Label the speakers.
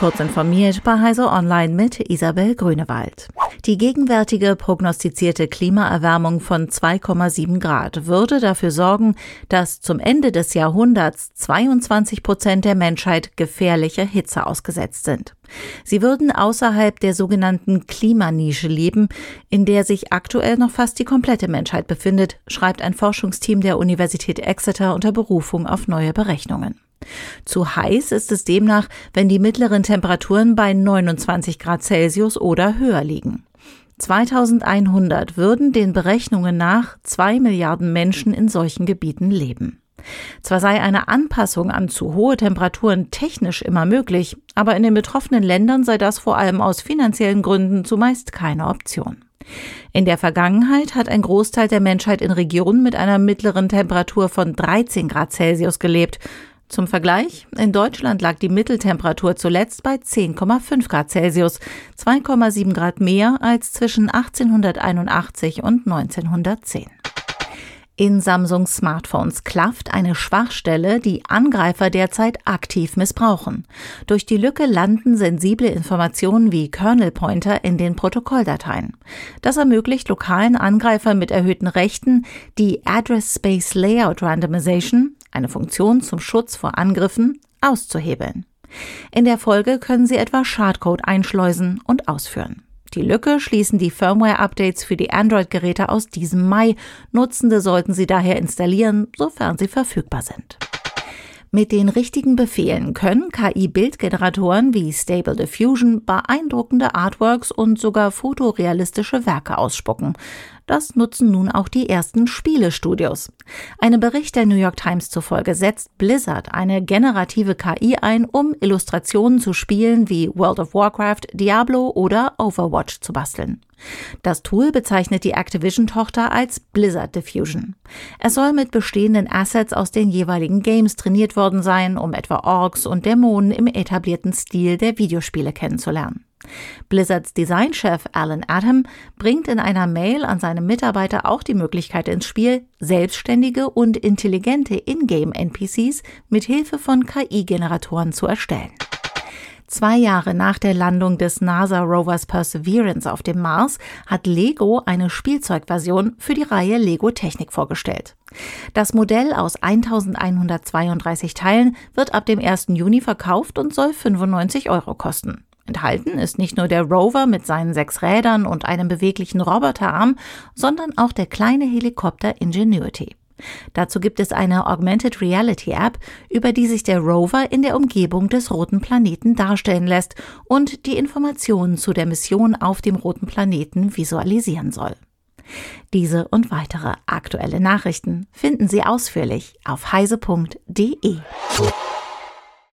Speaker 1: Kurz informiert bei Heise Online mit Isabel Grünewald. Die gegenwärtige prognostizierte Klimaerwärmung von 2,7 Grad würde dafür sorgen, dass zum Ende des Jahrhunderts 22 Prozent der Menschheit gefährlicher Hitze ausgesetzt sind. Sie würden außerhalb der sogenannten Klimanische leben, in der sich aktuell noch fast die komplette Menschheit befindet, schreibt ein Forschungsteam der Universität Exeter unter Berufung auf neue Berechnungen. Zu heiß ist es demnach, wenn die mittleren Temperaturen bei 29 Grad Celsius oder höher liegen. 2100 würden den Berechnungen nach zwei Milliarden Menschen in solchen Gebieten leben. Zwar sei eine Anpassung an zu hohe Temperaturen technisch immer möglich, aber in den betroffenen Ländern sei das vor allem aus finanziellen Gründen zumeist keine Option. In der Vergangenheit hat ein Großteil der Menschheit in Regionen mit einer mittleren Temperatur von 13 Grad Celsius gelebt, zum Vergleich, in Deutschland lag die Mitteltemperatur zuletzt bei 10,5 Grad Celsius, 2,7 Grad mehr als zwischen 1881 und 1910. In Samsungs Smartphones klafft eine Schwachstelle, die Angreifer derzeit aktiv missbrauchen. Durch die Lücke landen sensible Informationen wie Kernel Pointer in den Protokolldateien. Das ermöglicht lokalen Angreifern mit erhöhten Rechten die Address Space Layout Randomization, eine Funktion zum Schutz vor Angriffen, auszuhebeln. In der Folge können Sie etwa Schadcode einschleusen und ausführen. Die Lücke schließen die Firmware-Updates für die Android-Geräte aus diesem Mai. Nutzende sollten sie daher installieren, sofern sie verfügbar sind. Mit den richtigen Befehlen können KI-Bildgeneratoren wie Stable Diffusion beeindruckende Artworks und sogar fotorealistische Werke ausspucken. Das nutzen nun auch die ersten Spielestudios. Einem Bericht der New York Times zufolge setzt Blizzard eine generative KI ein, um Illustrationen zu Spielen wie World of Warcraft, Diablo oder Overwatch zu basteln. Das Tool bezeichnet die Activision-Tochter als Blizzard Diffusion. Es soll mit bestehenden Assets aus den jeweiligen Games trainiert worden sein, um etwa Orks und Dämonen im etablierten Stil der Videospiele kennenzulernen. Blizzards Designchef Alan Adam bringt in einer Mail an seine Mitarbeiter auch die Möglichkeit ins Spiel, selbstständige und intelligente Ingame-NPCs mit Hilfe von KI-Generatoren zu erstellen. Zwei Jahre nach der Landung des NASA-Rovers Perseverance auf dem Mars hat Lego eine Spielzeugversion für die Reihe Lego Technik vorgestellt. Das Modell aus 1132 Teilen wird ab dem 1. Juni verkauft und soll 95 Euro kosten. Enthalten ist nicht nur der Rover mit seinen sechs Rädern und einem beweglichen Roboterarm, sondern auch der kleine Helikopter Ingenuity. Dazu gibt es eine Augmented Reality App, über die sich der Rover in der Umgebung des roten Planeten darstellen lässt und die Informationen zu der Mission auf dem roten Planeten visualisieren soll. Diese und weitere aktuelle Nachrichten finden Sie ausführlich auf heise.de.